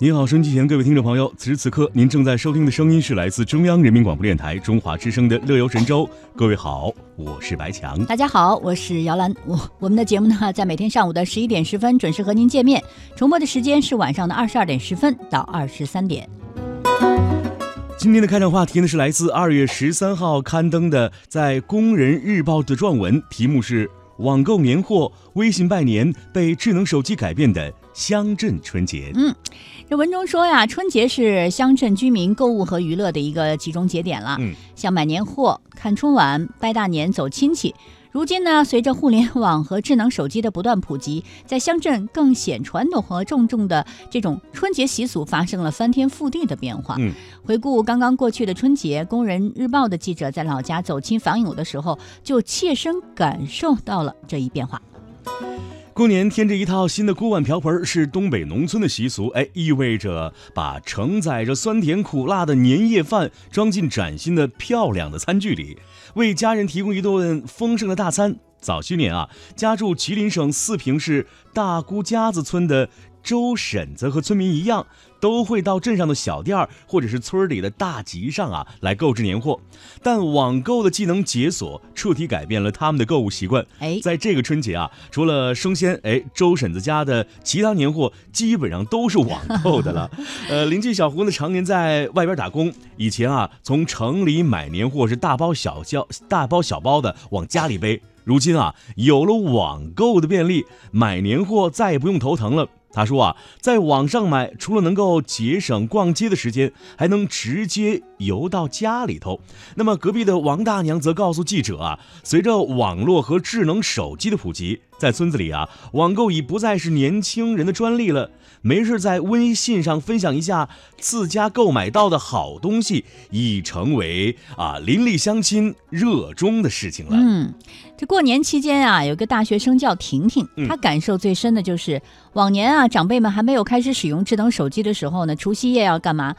您好，收音机前各位听众朋友，此时此刻您正在收听的声音是来自中央人民广播电台中华之声的《乐游神州》。各位好，我是白强。大家好，我是姚兰。我我们的节目呢，在每天上午的十一点十分准时和您见面，重播的时间是晚上的二十二点十分到二十三点。今天的开场话题呢，是来自二月十三号刊登的在《工人日报》的撰文，题目是“网购年货，微信拜年被智能手机改变的”。乡镇春节，嗯，这文中说呀，春节是乡镇居民购物和娱乐的一个集中节点了。嗯，像买年货、看春晚、拜大年、走亲戚。如今呢，随着互联网和智能手机的不断普及，在乡镇更显传统和重重的这种春节习俗发生了翻天覆地的变化。嗯，回顾刚刚过去的春节，《工人日报》的记者在老家走亲访友的时候，就切身感受到了这一变化。过年添置一套新的锅碗瓢盆是东北农村的习俗，哎，意味着把承载着酸甜苦辣的年夜饭装进崭新的漂亮的餐具里，为家人提供一顿丰盛的大餐。早些年啊，家住吉林省四平市大姑家子村的。周婶子和村民一样，都会到镇上的小店儿或者是村里的大集上啊来购置年货。但网购的技能解锁，彻底改变了他们的购物习惯。哎，在这个春节啊，除了生鲜，哎，周婶子家的其他年货基本上都是网购的了。呃，邻居小胡呢，常年在外边打工，以前啊，从城里买年货是大包小小大包小包的往家里背。如今啊，有了网购的便利，买年货再也不用头疼了。他说啊，在网上买，除了能够节省逛街的时间，还能直接邮到家里头。那么隔壁的王大娘则告诉记者啊，随着网络和智能手机的普及，在村子里啊，网购已不再是年轻人的专利了。没事在微信上分享一下自家购买到的好东西，已成为啊邻里乡亲热衷的事情了。嗯，这过年期间啊，有个大学生叫婷婷，她感受最深的就是往年啊，长辈们还没有开始使用智能手机的时候呢，除夕夜要干嘛？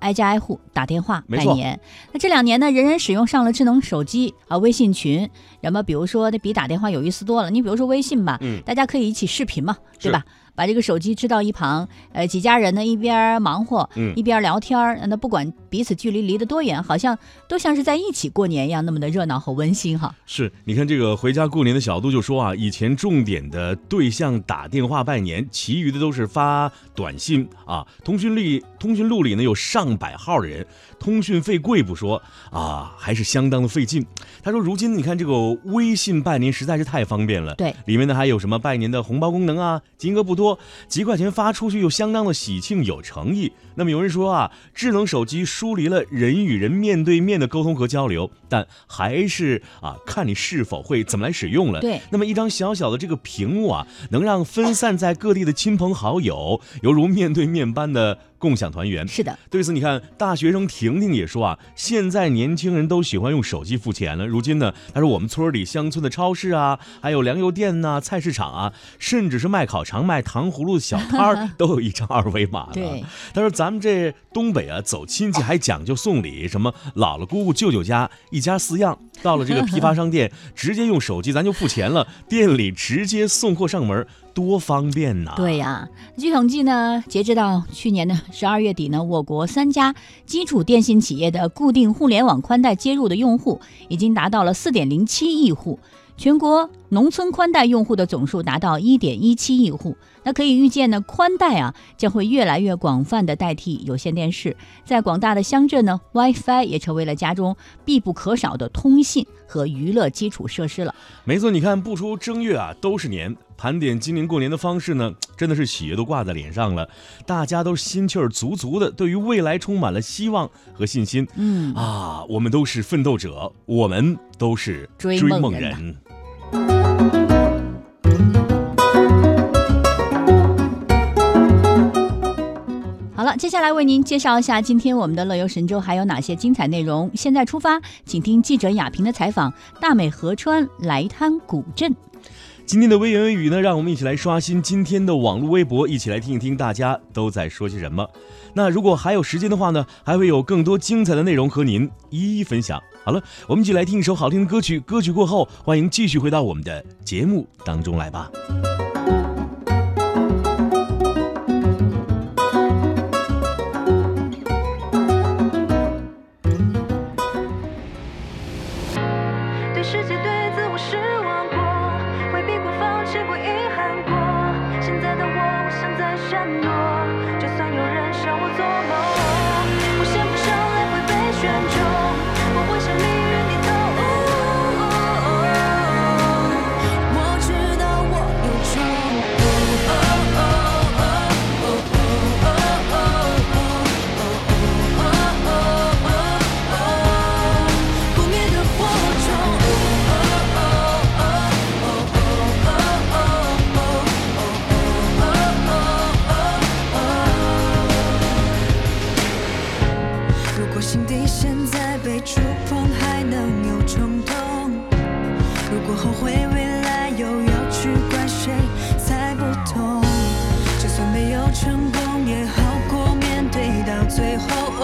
挨家挨户打电话拜年。那这两年呢，人人使用上了智能手机啊，微信群，那么比如说，那比打电话有意思多了。你比如说微信吧，大家可以一起视频嘛，对吧？把这个手机支到一旁，呃，几家人呢一边忙活，嗯一边聊天儿，那不管彼此距离离得多远，好像都像是在一起过年一样，那么的热闹和温馨哈。是，你看这个回家过年的小杜就说啊，以前重点的对象打电话拜年，其余的都是发短信啊。通讯录通讯录里呢有上百号的人，通讯费贵不说啊，还是相当的费劲。他说，如今你看这个微信拜年实在是太方便了，对，里面呢还有什么拜年的红包功能啊，金额不多。几块钱发出去又相当的喜庆有诚意。那么有人说啊，智能手机疏离了人与人面对面的沟通和交流，但还是啊，看你是否会怎么来使用了。对，那么一张小小的这个屏幕啊，能让分散在各地的亲朋好友犹如面对面般的。共享团圆是的，对此你看，大学生婷婷也说啊，现在年轻人都喜欢用手机付钱了。如今呢，他说我们村里乡村的超市啊，还有粮油店呐、菜市场啊，甚至是卖烤肠、卖糖葫芦的小摊儿，都有一张二维码对，他说咱咱们这东北啊，走亲戚还讲究送礼，什么姥姥、姑姑、舅舅家一家四样，到了这个批发商店，直接用手机咱就付钱了，店里直接送货上门。多方便呐！对呀，据统计呢，截止到去年的十二月底呢，我国三家基础电信企业的固定互联网宽带接入的用户已经达到了四点零七亿户。全国农村宽带用户的总数达到一点一七亿户，那可以预见呢，宽带啊将会越来越广泛的代替有线电视，在广大的乡镇呢，WiFi 也成为了家中必不可少的通信和娱乐基础设施了。没错，你看不出正月啊都是年，盘点今年过年的方式呢，真的是喜悦都挂在脸上了，大家都心气儿足足的，对于未来充满了希望和信心。嗯啊，我们都是奋斗者，我们都是追梦人。接下来为您介绍一下今天我们的乐游神州还有哪些精彩内容。现在出发，请听记者亚平的采访：大美河川来滩古镇。今天的微言微语呢，让我们一起来刷新今天的网络微博，一起来听一听大家都在说些什么。那如果还有时间的话呢，还会有更多精彩的内容和您一一分享。好了，我们一起来听一首好听的歌曲。歌曲过后，欢迎继续回到我们的节目当中来吧。ya no. 如果心底现在被触碰还能有冲动？如果后悔未来又要去怪谁才不痛就算没有成功也好过面对到最后。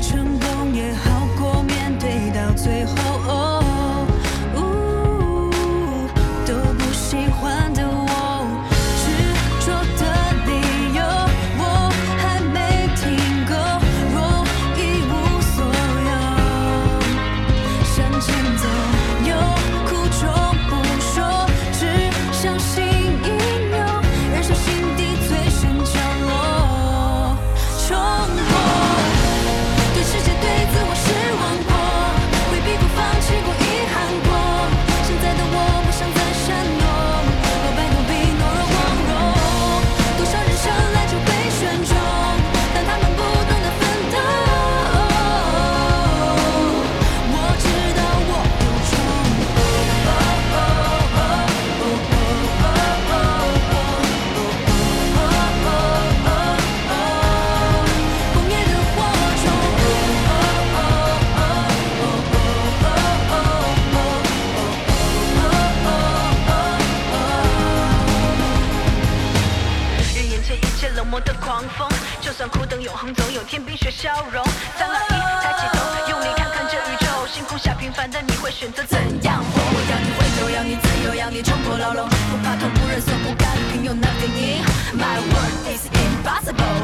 成功也好过面对到最后。磨的狂风就算苦等永恒总有天冰雪消融三二一抬起头用力看看这宇宙星空下平凡的你会选择怎样活。我要你回头要你自由要你冲破牢笼不怕痛不认怂不甘平庸那个你 my world is impossible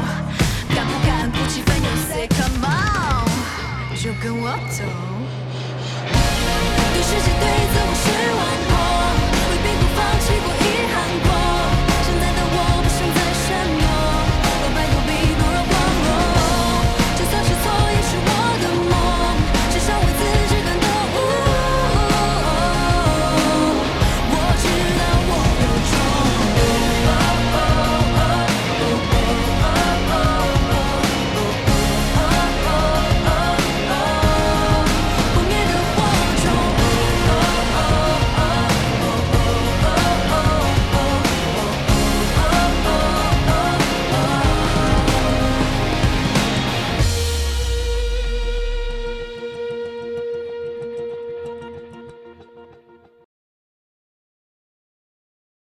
敢不敢很酷气 say come on 就跟我走。